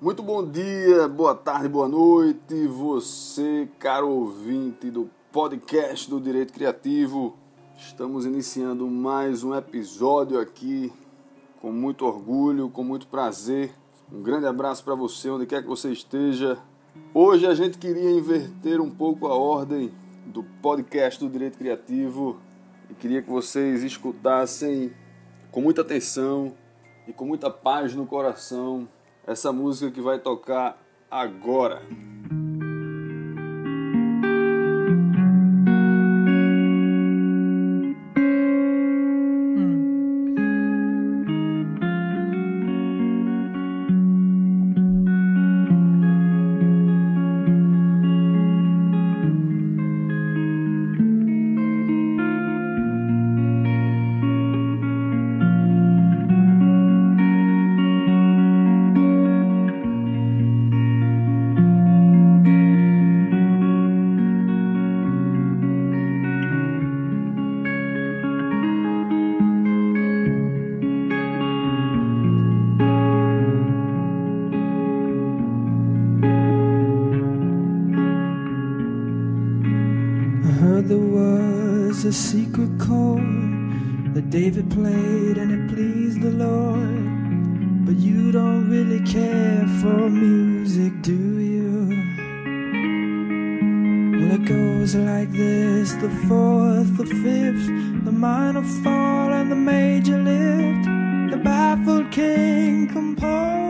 Muito bom dia, boa tarde, boa noite, você, caro ouvinte do podcast do Direito Criativo. Estamos iniciando mais um episódio aqui com muito orgulho, com muito prazer. Um grande abraço para você, onde quer que você esteja. Hoje a gente queria inverter um pouco a ordem do podcast do Direito Criativo e queria que vocês escutassem com muita atenção e com muita paz no coração essa música que vai tocar agora. Fall, and the major lift. The baffled king composing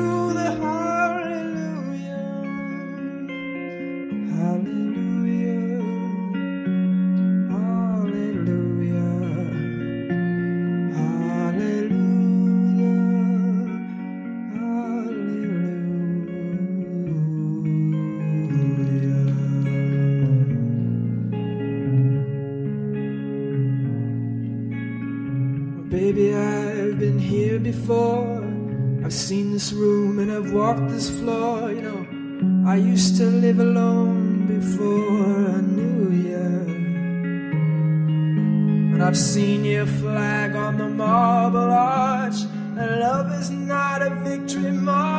this floor. You know, I used to live alone before I knew you. And I've seen your flag on the marble arch. And love is not a victory march.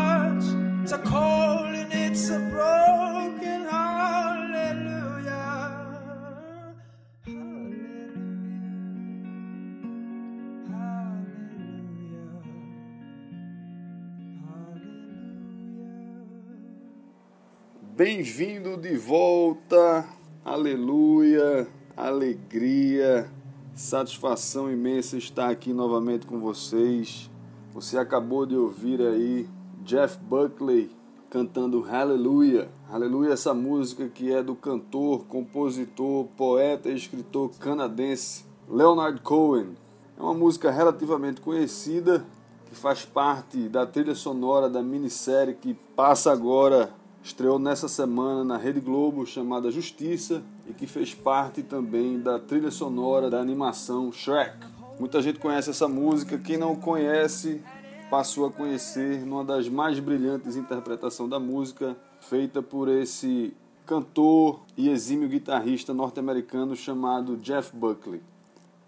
Bem-vindo de volta, aleluia, alegria, satisfação imensa estar aqui novamente com vocês. Você acabou de ouvir aí Jeff Buckley cantando Hallelujah. Aleluia, essa música que é do cantor, compositor, poeta e escritor canadense Leonard Cohen. É uma música relativamente conhecida que faz parte da trilha sonora da minissérie que passa agora, estreou nessa semana na Rede Globo, chamada Justiça, e que fez parte também da trilha sonora da animação Shrek. Muita gente conhece essa música, quem não conhece passou a conhecer numa das mais brilhantes interpretações da música, feita por esse cantor e exímio guitarrista norte-americano chamado Jeff Buckley.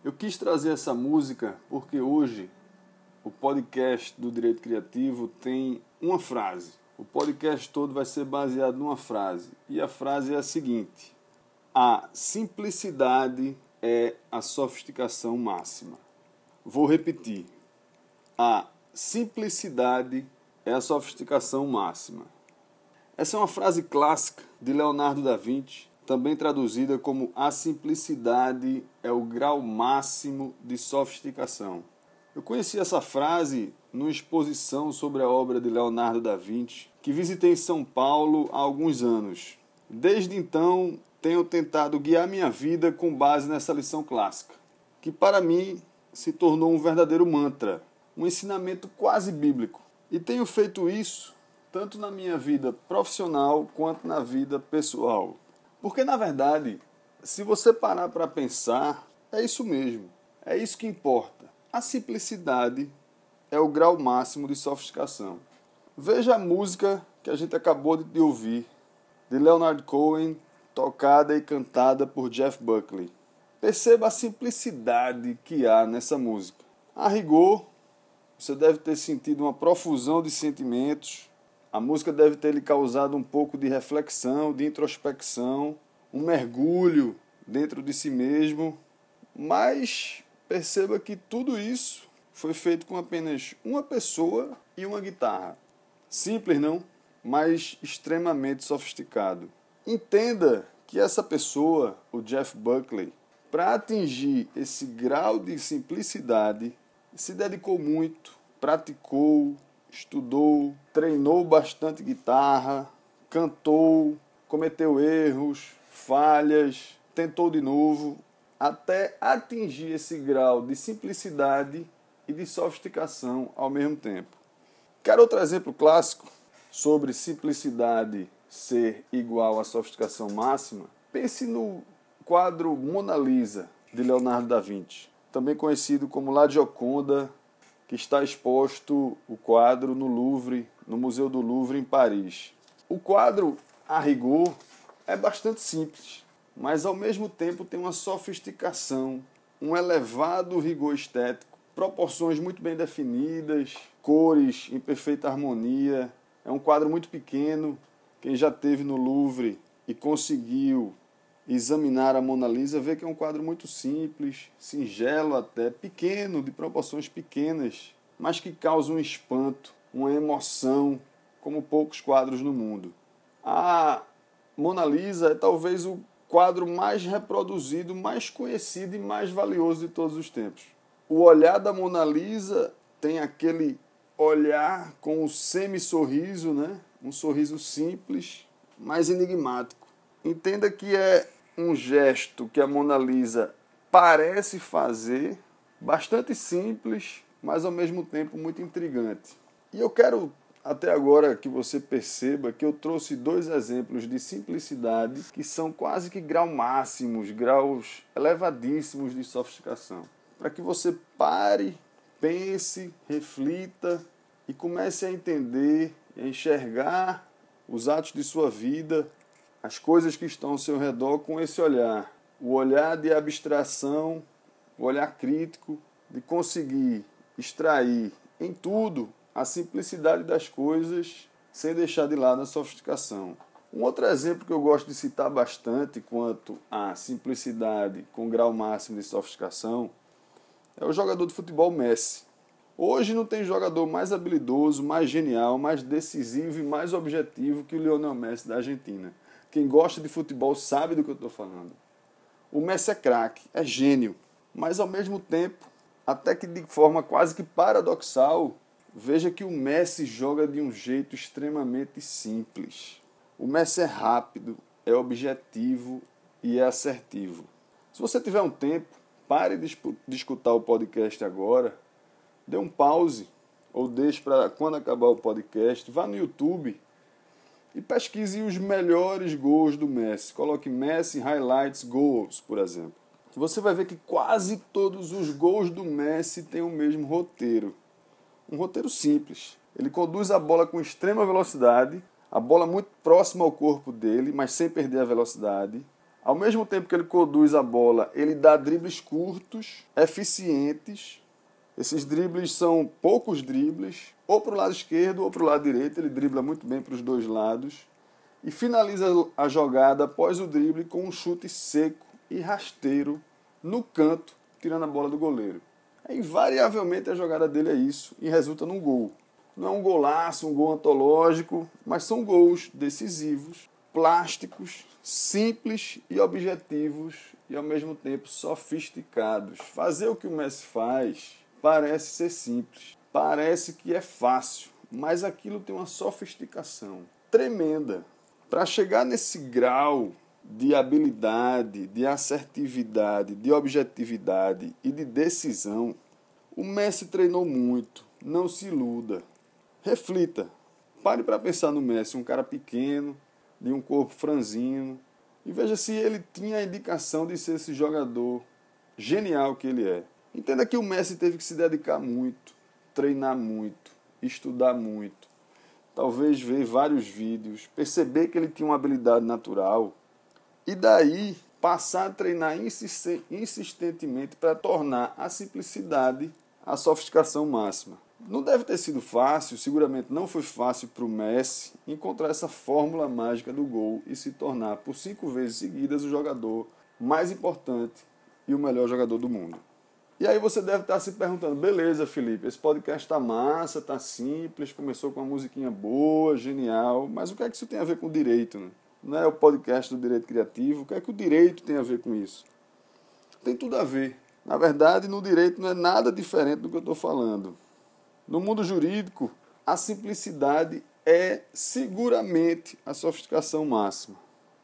Eu quis trazer essa música porque hoje o podcast do Direito Criativo tem uma frase. O podcast todo vai ser baseado numa frase. E a frase é a seguinte: A simplicidade é a sofisticação máxima. Vou repetir. A simplicidade é a sofisticação máxima. Essa é uma frase clássica de Leonardo da Vinci, também traduzida como a simplicidade é o grau máximo de sofisticação. Eu conheci essa frase numa exposição sobre a obra de Leonardo da Vinci, que visitei em São Paulo há alguns anos. Desde então, tenho tentado guiar minha vida com base nessa lição clássica, que para mim se tornou um verdadeiro mantra, um ensinamento quase bíblico. E tenho feito isso tanto na minha vida profissional quanto na vida pessoal. Porque, na verdade, se você parar para pensar, é isso mesmo. É isso que importa. A simplicidade é o grau máximo de sofisticação. Veja a música que a gente acabou de ouvir, de Leonard Cohen, tocada e cantada por Jeff Buckley. Perceba a simplicidade que há nessa música. A rigor, você deve ter sentido uma profusão de sentimentos. A música deve ter lhe causado um pouco de reflexão, de introspecção, um mergulho dentro de si mesmo. Mas perceba que tudo isso foi feito com apenas uma pessoa e uma guitarra. Simples, não? Mas extremamente sofisticado. Entenda que essa pessoa, o Jeff Buckley, para atingir esse grau de simplicidade, se dedicou muito, praticou, estudou, treinou bastante guitarra, cantou, cometeu erros, falhas, tentou de novo, até atingir esse grau de simplicidade e de sofisticação ao mesmo tempo. Quero outro exemplo clássico sobre simplicidade ser igual à sofisticação máxima? Pense no quadro Mona Lisa de Leonardo da Vinci, também conhecido como La Gioconda, que está exposto o quadro no Louvre, no Museu do Louvre em Paris. O quadro, a rigor, é bastante simples, mas ao mesmo tempo tem uma sofisticação, um elevado rigor estético, proporções muito bem definidas, cores em perfeita harmonia. É um quadro muito pequeno. Quem já teve no Louvre e conseguiu examinar a Mona Lisa vê que é um quadro muito simples, singelo até, pequeno, de proporções pequenas, mas que causa um espanto, uma emoção, como poucos quadros no mundo. A Mona Lisa é talvez o quadro mais reproduzido, mais conhecido e mais valioso de todos os tempos. O olhar da Mona Lisa tem aquele olhar com o um semi-sorriso, né? um sorriso simples, mas enigmático. Entenda que é um gesto que a Mona Lisa parece fazer, bastante simples, mas ao mesmo tempo muito intrigante. E eu quero até agora que você perceba que eu trouxe dois exemplos de simplicidade que são quase que grau máximos, graus elevadíssimos de sofisticação. Para que você pare, pense, reflita e comece a entender a enxergar os atos de sua vida, as coisas que estão ao seu redor com esse olhar. O olhar de abstração, o olhar crítico, de conseguir extrair em tudo a simplicidade das coisas sem deixar de lado a sofisticação. Um outro exemplo que eu gosto de citar bastante quanto à simplicidade com grau máximo de sofisticação é o jogador de futebol Messi. Hoje não tem jogador mais habilidoso, mais genial, mais decisivo e mais objetivo que o Lionel Messi da Argentina. Quem gosta de futebol sabe do que eu estou falando. O Messi é craque, é gênio, mas ao mesmo tempo, até que de forma quase que paradoxal, Veja que o Messi joga de um jeito extremamente simples. O Messi é rápido, é objetivo e é assertivo. Se você tiver um tempo, pare de, de escutar o podcast agora, dê um pause ou deixe para quando acabar o podcast, vá no YouTube e pesquise os melhores gols do Messi. Coloque Messi Highlights Goals, por exemplo. Você vai ver que quase todos os gols do Messi têm o mesmo roteiro um roteiro simples. Ele conduz a bola com extrema velocidade, a bola muito próxima ao corpo dele, mas sem perder a velocidade. Ao mesmo tempo que ele conduz a bola, ele dá dribles curtos, eficientes. Esses dribles são poucos dribles, ou para o lado esquerdo ou para o lado direito. Ele dribla muito bem para os dois lados. E finaliza a jogada após o drible com um chute seco e rasteiro no canto, tirando a bola do goleiro. Invariavelmente a jogada dele é isso e resulta num gol. Não é um golaço, um gol antológico, mas são gols decisivos, plásticos, simples e objetivos e ao mesmo tempo sofisticados. Fazer o que o Messi faz parece ser simples, parece que é fácil, mas aquilo tem uma sofisticação tremenda. Para chegar nesse grau de habilidade, de assertividade, de objetividade e de decisão, o Messi treinou muito. Não se iluda. Reflita. Pare para pensar no Messi, um cara pequeno, de um corpo franzino, e veja se ele tinha a indicação de ser esse jogador genial que ele é. Entenda que o Messi teve que se dedicar muito, treinar muito, estudar muito, talvez ver vários vídeos, perceber que ele tinha uma habilidade natural e daí passar a treinar insistentemente para tornar a simplicidade a sofisticação máxima. Não deve ter sido fácil, seguramente não foi fácil para o Messi encontrar essa fórmula mágica do gol e se tornar por cinco vezes seguidas o jogador mais importante e o melhor jogador do mundo. E aí você deve estar se perguntando, beleza, Felipe, esse podcast tá massa, tá simples, começou com uma musiquinha boa, genial, mas o que é que isso tem a ver com direito? Né? Não é o podcast do direito criativo, o que é que o direito tem a ver com isso? Tem tudo a ver. Na verdade, no direito não é nada diferente do que eu estou falando. No mundo jurídico, a simplicidade é seguramente a sofisticação máxima.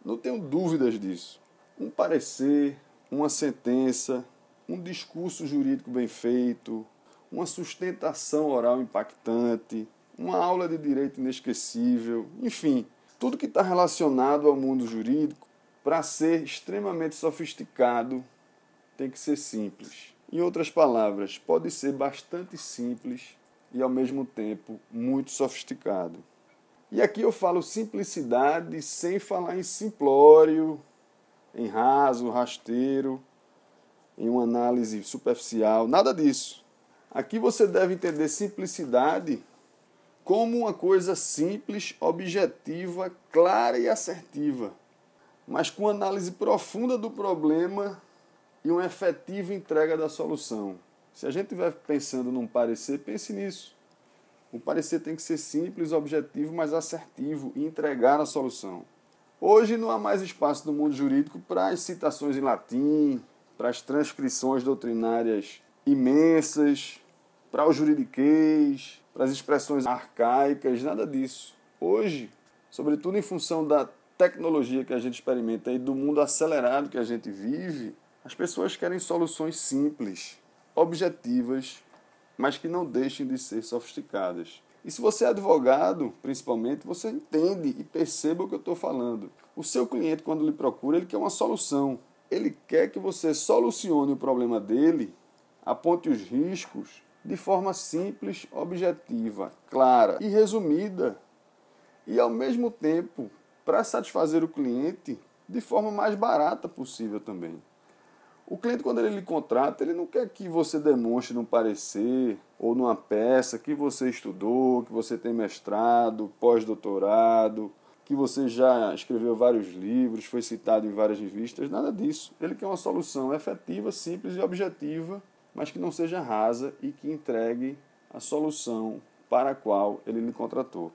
Não tenho dúvidas disso. Um parecer, uma sentença, um discurso jurídico bem feito, uma sustentação oral impactante, uma aula de direito inesquecível, enfim, tudo que está relacionado ao mundo jurídico, para ser extremamente sofisticado, tem que ser simples. Em outras palavras, pode ser bastante simples e ao mesmo tempo muito sofisticado. E aqui eu falo simplicidade sem falar em simplório, em raso, rasteiro, em uma análise superficial, nada disso. Aqui você deve entender simplicidade como uma coisa simples, objetiva, clara e assertiva, mas com análise profunda do problema e uma efetiva entrega da solução. Se a gente estiver pensando num parecer, pense nisso. O parecer tem que ser simples, objetivo, mas assertivo e entregar a solução. Hoje não há mais espaço no mundo jurídico para as citações em latim, para as transcrições doutrinárias imensas, para o juridiquês, para as expressões arcaicas, nada disso. Hoje, sobretudo em função da tecnologia que a gente experimenta e do mundo acelerado que a gente vive, as pessoas querem soluções simples, objetivas, mas que não deixem de ser sofisticadas. E se você é advogado, principalmente, você entende e perceba o que eu estou falando. O seu cliente, quando lhe procura, ele quer uma solução ele quer que você solucione o problema dele, aponte os riscos de forma simples, objetiva, clara e resumida, e ao mesmo tempo para satisfazer o cliente de forma mais barata possível também. O cliente, quando ele lhe contrata, ele não quer que você demonstre num parecer ou numa peça que você estudou, que você tem mestrado, pós-doutorado, que você já escreveu vários livros, foi citado em várias revistas, nada disso. Ele quer uma solução efetiva, simples e objetiva, mas que não seja rasa e que entregue a solução para a qual ele lhe contratou.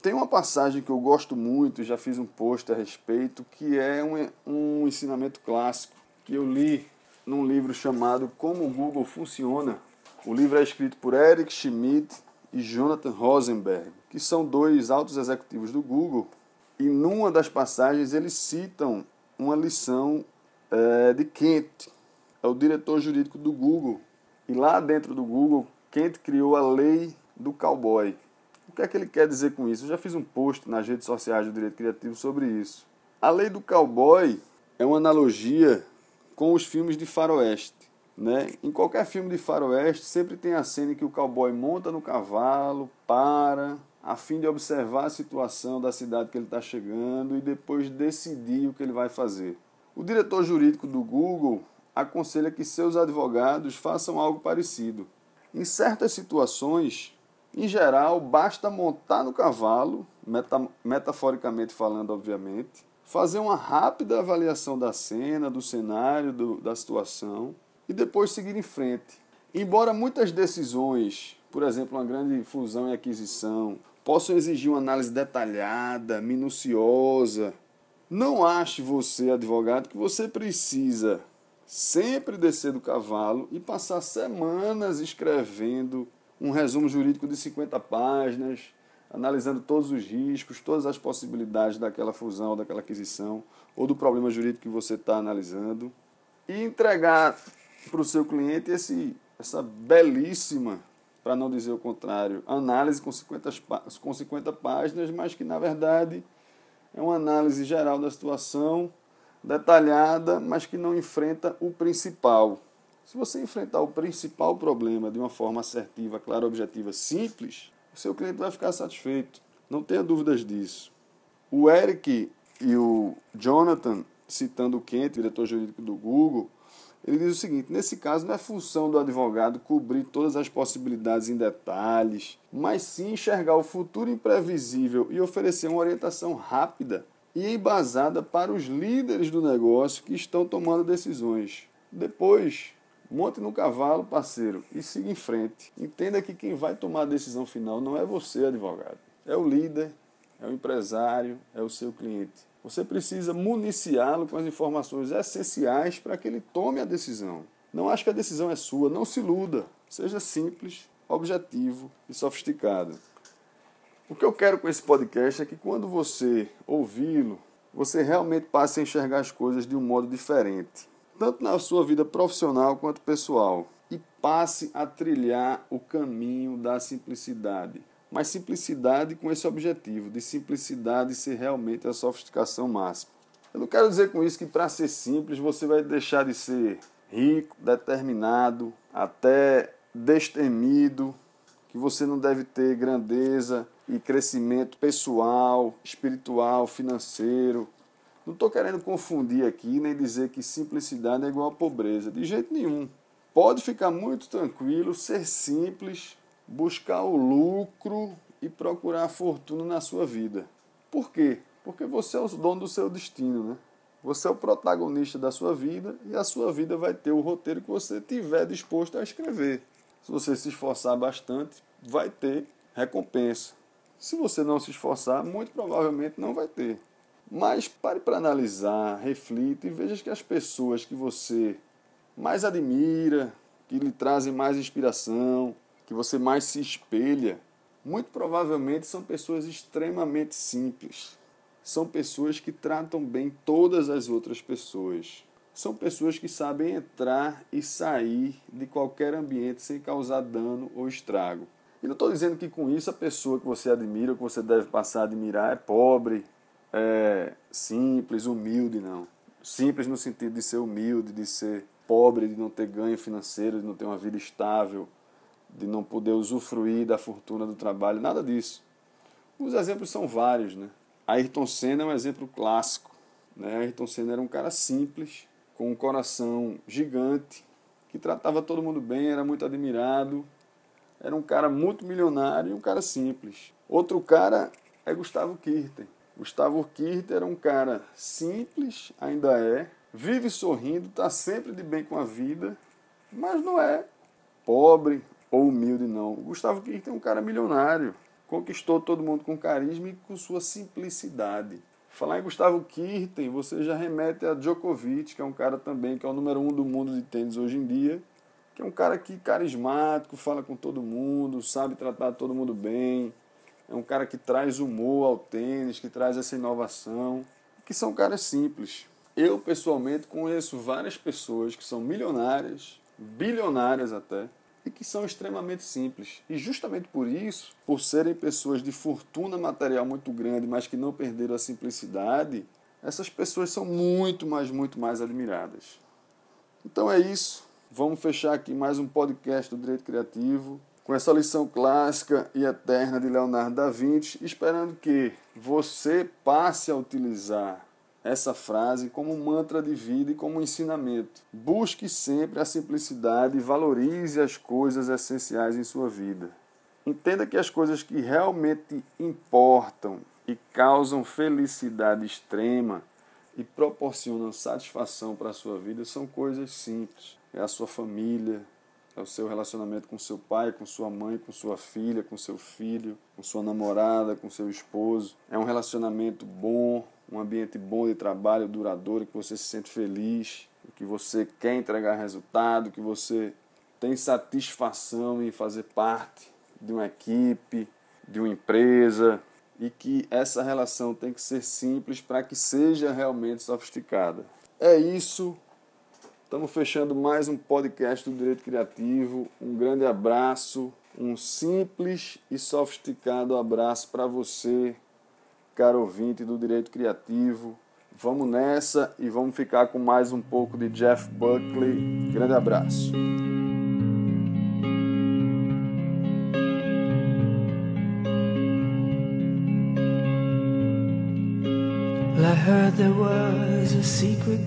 Tem uma passagem que eu gosto muito, já fiz um post a respeito, que é um, um ensinamento clássico que eu li num livro chamado Como o Google Funciona. O livro é escrito por Eric Schmidt e Jonathan Rosenberg, que são dois altos executivos do Google, e numa das passagens eles citam uma lição é, de Kent, é o diretor jurídico do Google. E lá dentro do Google, Kent criou a lei do cowboy. O que é que ele quer dizer com isso? Eu já fiz um post nas redes sociais do Direito Criativo sobre isso. A lei do cowboy é uma analogia com os filmes de faroeste. Né? Em qualquer filme de faroeste, sempre tem a cena em que o cowboy monta no cavalo, para, a fim de observar a situação da cidade que ele está chegando e depois decidir o que ele vai fazer. O diretor jurídico do Google aconselha que seus advogados façam algo parecido. Em certas situações, em geral, basta montar no cavalo, meta metaforicamente falando, obviamente, fazer uma rápida avaliação da cena, do cenário, do, da situação e depois seguir em frente. Embora muitas decisões, por exemplo, uma grande fusão e aquisição, possam exigir uma análise detalhada, minuciosa, não ache você, advogado, que você precisa sempre descer do cavalo e passar semanas escrevendo um resumo jurídico de 50 páginas, analisando todos os riscos, todas as possibilidades daquela fusão, daquela aquisição, ou do problema jurídico que você está analisando, e entregar para o seu cliente esse, essa belíssima, para não dizer o contrário, análise com 50, com 50 páginas, mas que na verdade é uma análise geral da situação, detalhada, mas que não enfrenta o principal. Se você enfrentar o principal problema de uma forma assertiva, clara, objetiva, simples, o seu cliente vai ficar satisfeito. Não tenha dúvidas disso. O Eric e o Jonathan, citando o Kent, diretor jurídico do Google, ele diz o seguinte: nesse caso, não é função do advogado cobrir todas as possibilidades em detalhes, mas sim enxergar o futuro imprevisível e oferecer uma orientação rápida e embasada para os líderes do negócio que estão tomando decisões. Depois, monte no cavalo, parceiro, e siga em frente. Entenda que quem vai tomar a decisão final não é você, advogado. É o líder, é o empresário, é o seu cliente. Você precisa municiá-lo com as informações essenciais para que ele tome a decisão. Não acho que a decisão é sua, não se iluda. Seja simples, objetivo e sofisticado. O que eu quero com esse podcast é que quando você ouvi-lo, você realmente passe a enxergar as coisas de um modo diferente, tanto na sua vida profissional quanto pessoal, e passe a trilhar o caminho da simplicidade mas simplicidade com esse objetivo, de simplicidade ser realmente a sofisticação máxima. Eu não quero dizer com isso que para ser simples você vai deixar de ser rico, determinado, até destemido, que você não deve ter grandeza e crescimento pessoal, espiritual, financeiro. Não estou querendo confundir aqui nem dizer que simplicidade é igual a pobreza, de jeito nenhum. Pode ficar muito tranquilo, ser simples, buscar o lucro e procurar a fortuna na sua vida. Por quê? Porque você é o dono do seu destino, né? Você é o protagonista da sua vida e a sua vida vai ter o roteiro que você tiver disposto a escrever. Se você se esforçar bastante, vai ter recompensa. Se você não se esforçar, muito provavelmente não vai ter. Mas pare para analisar, reflita e veja que as pessoas que você mais admira, que lhe trazem mais inspiração, que você mais se espelha, muito provavelmente são pessoas extremamente simples. São pessoas que tratam bem todas as outras pessoas. São pessoas que sabem entrar e sair de qualquer ambiente sem causar dano ou estrago. E não estou dizendo que com isso a pessoa que você admira, que você deve passar a admirar, é pobre, é simples, humilde, não. Simples no sentido de ser humilde, de ser pobre, de não ter ganho financeiro, de não ter uma vida estável, de não poder usufruir da fortuna do trabalho, nada disso. Os exemplos são vários, né? Ayrton Senna é um exemplo clássico. Né? Ayrton Senna era um cara simples, com um coração gigante, que tratava todo mundo bem, era muito admirado, era um cara muito milionário e um cara simples. Outro cara é Gustavo Kirten. Gustavo Kirten era um cara simples, ainda é, vive sorrindo, está sempre de bem com a vida, mas não é pobre, ou humilde, não. Gustavo Kirten é um cara milionário. Conquistou todo mundo com carisma e com sua simplicidade. Falar em Gustavo Kirten, você já remete a Djokovic, que é um cara também que é o número um do mundo de tênis hoje em dia, que é um cara que carismático, fala com todo mundo, sabe tratar todo mundo bem, é um cara que traz humor ao tênis, que traz essa inovação, que são caras simples. Eu pessoalmente conheço várias pessoas que são milionárias, bilionárias até, e que são extremamente simples. E justamente por isso, por serem pessoas de fortuna material muito grande, mas que não perderam a simplicidade, essas pessoas são muito, mais, muito mais admiradas. Então é isso. Vamos fechar aqui mais um podcast do Direito Criativo com essa lição clássica e eterna de Leonardo da Vinci, esperando que você passe a utilizar essa frase como mantra de vida e como ensinamento. Busque sempre a simplicidade e valorize as coisas essenciais em sua vida. Entenda que as coisas que realmente importam e causam felicidade extrema e proporcionam satisfação para a sua vida são coisas simples. É a sua família, é o seu relacionamento com seu pai, com sua mãe, com sua filha, com seu filho, com sua namorada, com seu esposo. É um relacionamento bom, um ambiente bom de trabalho, duradouro, que você se sente feliz, que você quer entregar resultado, que você tem satisfação em fazer parte de uma equipe, de uma empresa, e que essa relação tem que ser simples para que seja realmente sofisticada. É isso. Estamos fechando mais um podcast do Direito Criativo. Um grande abraço, um simples e sofisticado abraço para você, caro ouvinte do Direito Criativo. Vamos nessa e vamos ficar com mais um pouco de Jeff Buckley. Grande abraço. I heard there was a secret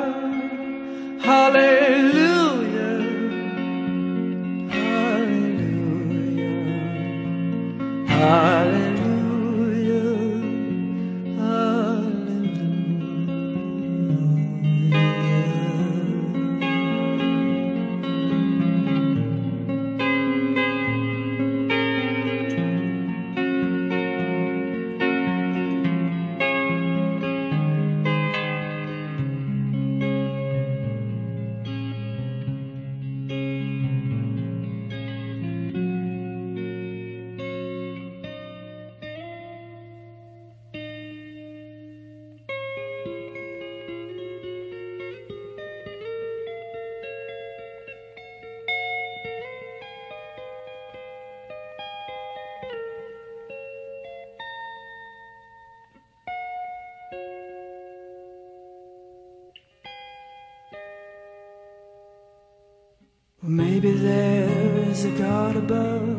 hallelujah, maybe there is a God above,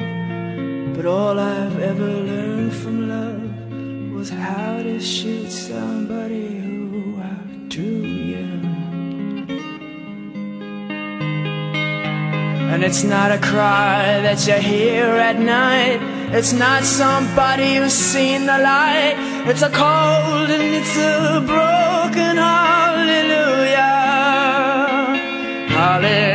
but all I've ever learned from love was how to shoot somebody who outdrew you. And it's not a cry that you hear at night. It's not somebody who's seen the light. It's a cold and it's a broken hallelujah. Hallelujah.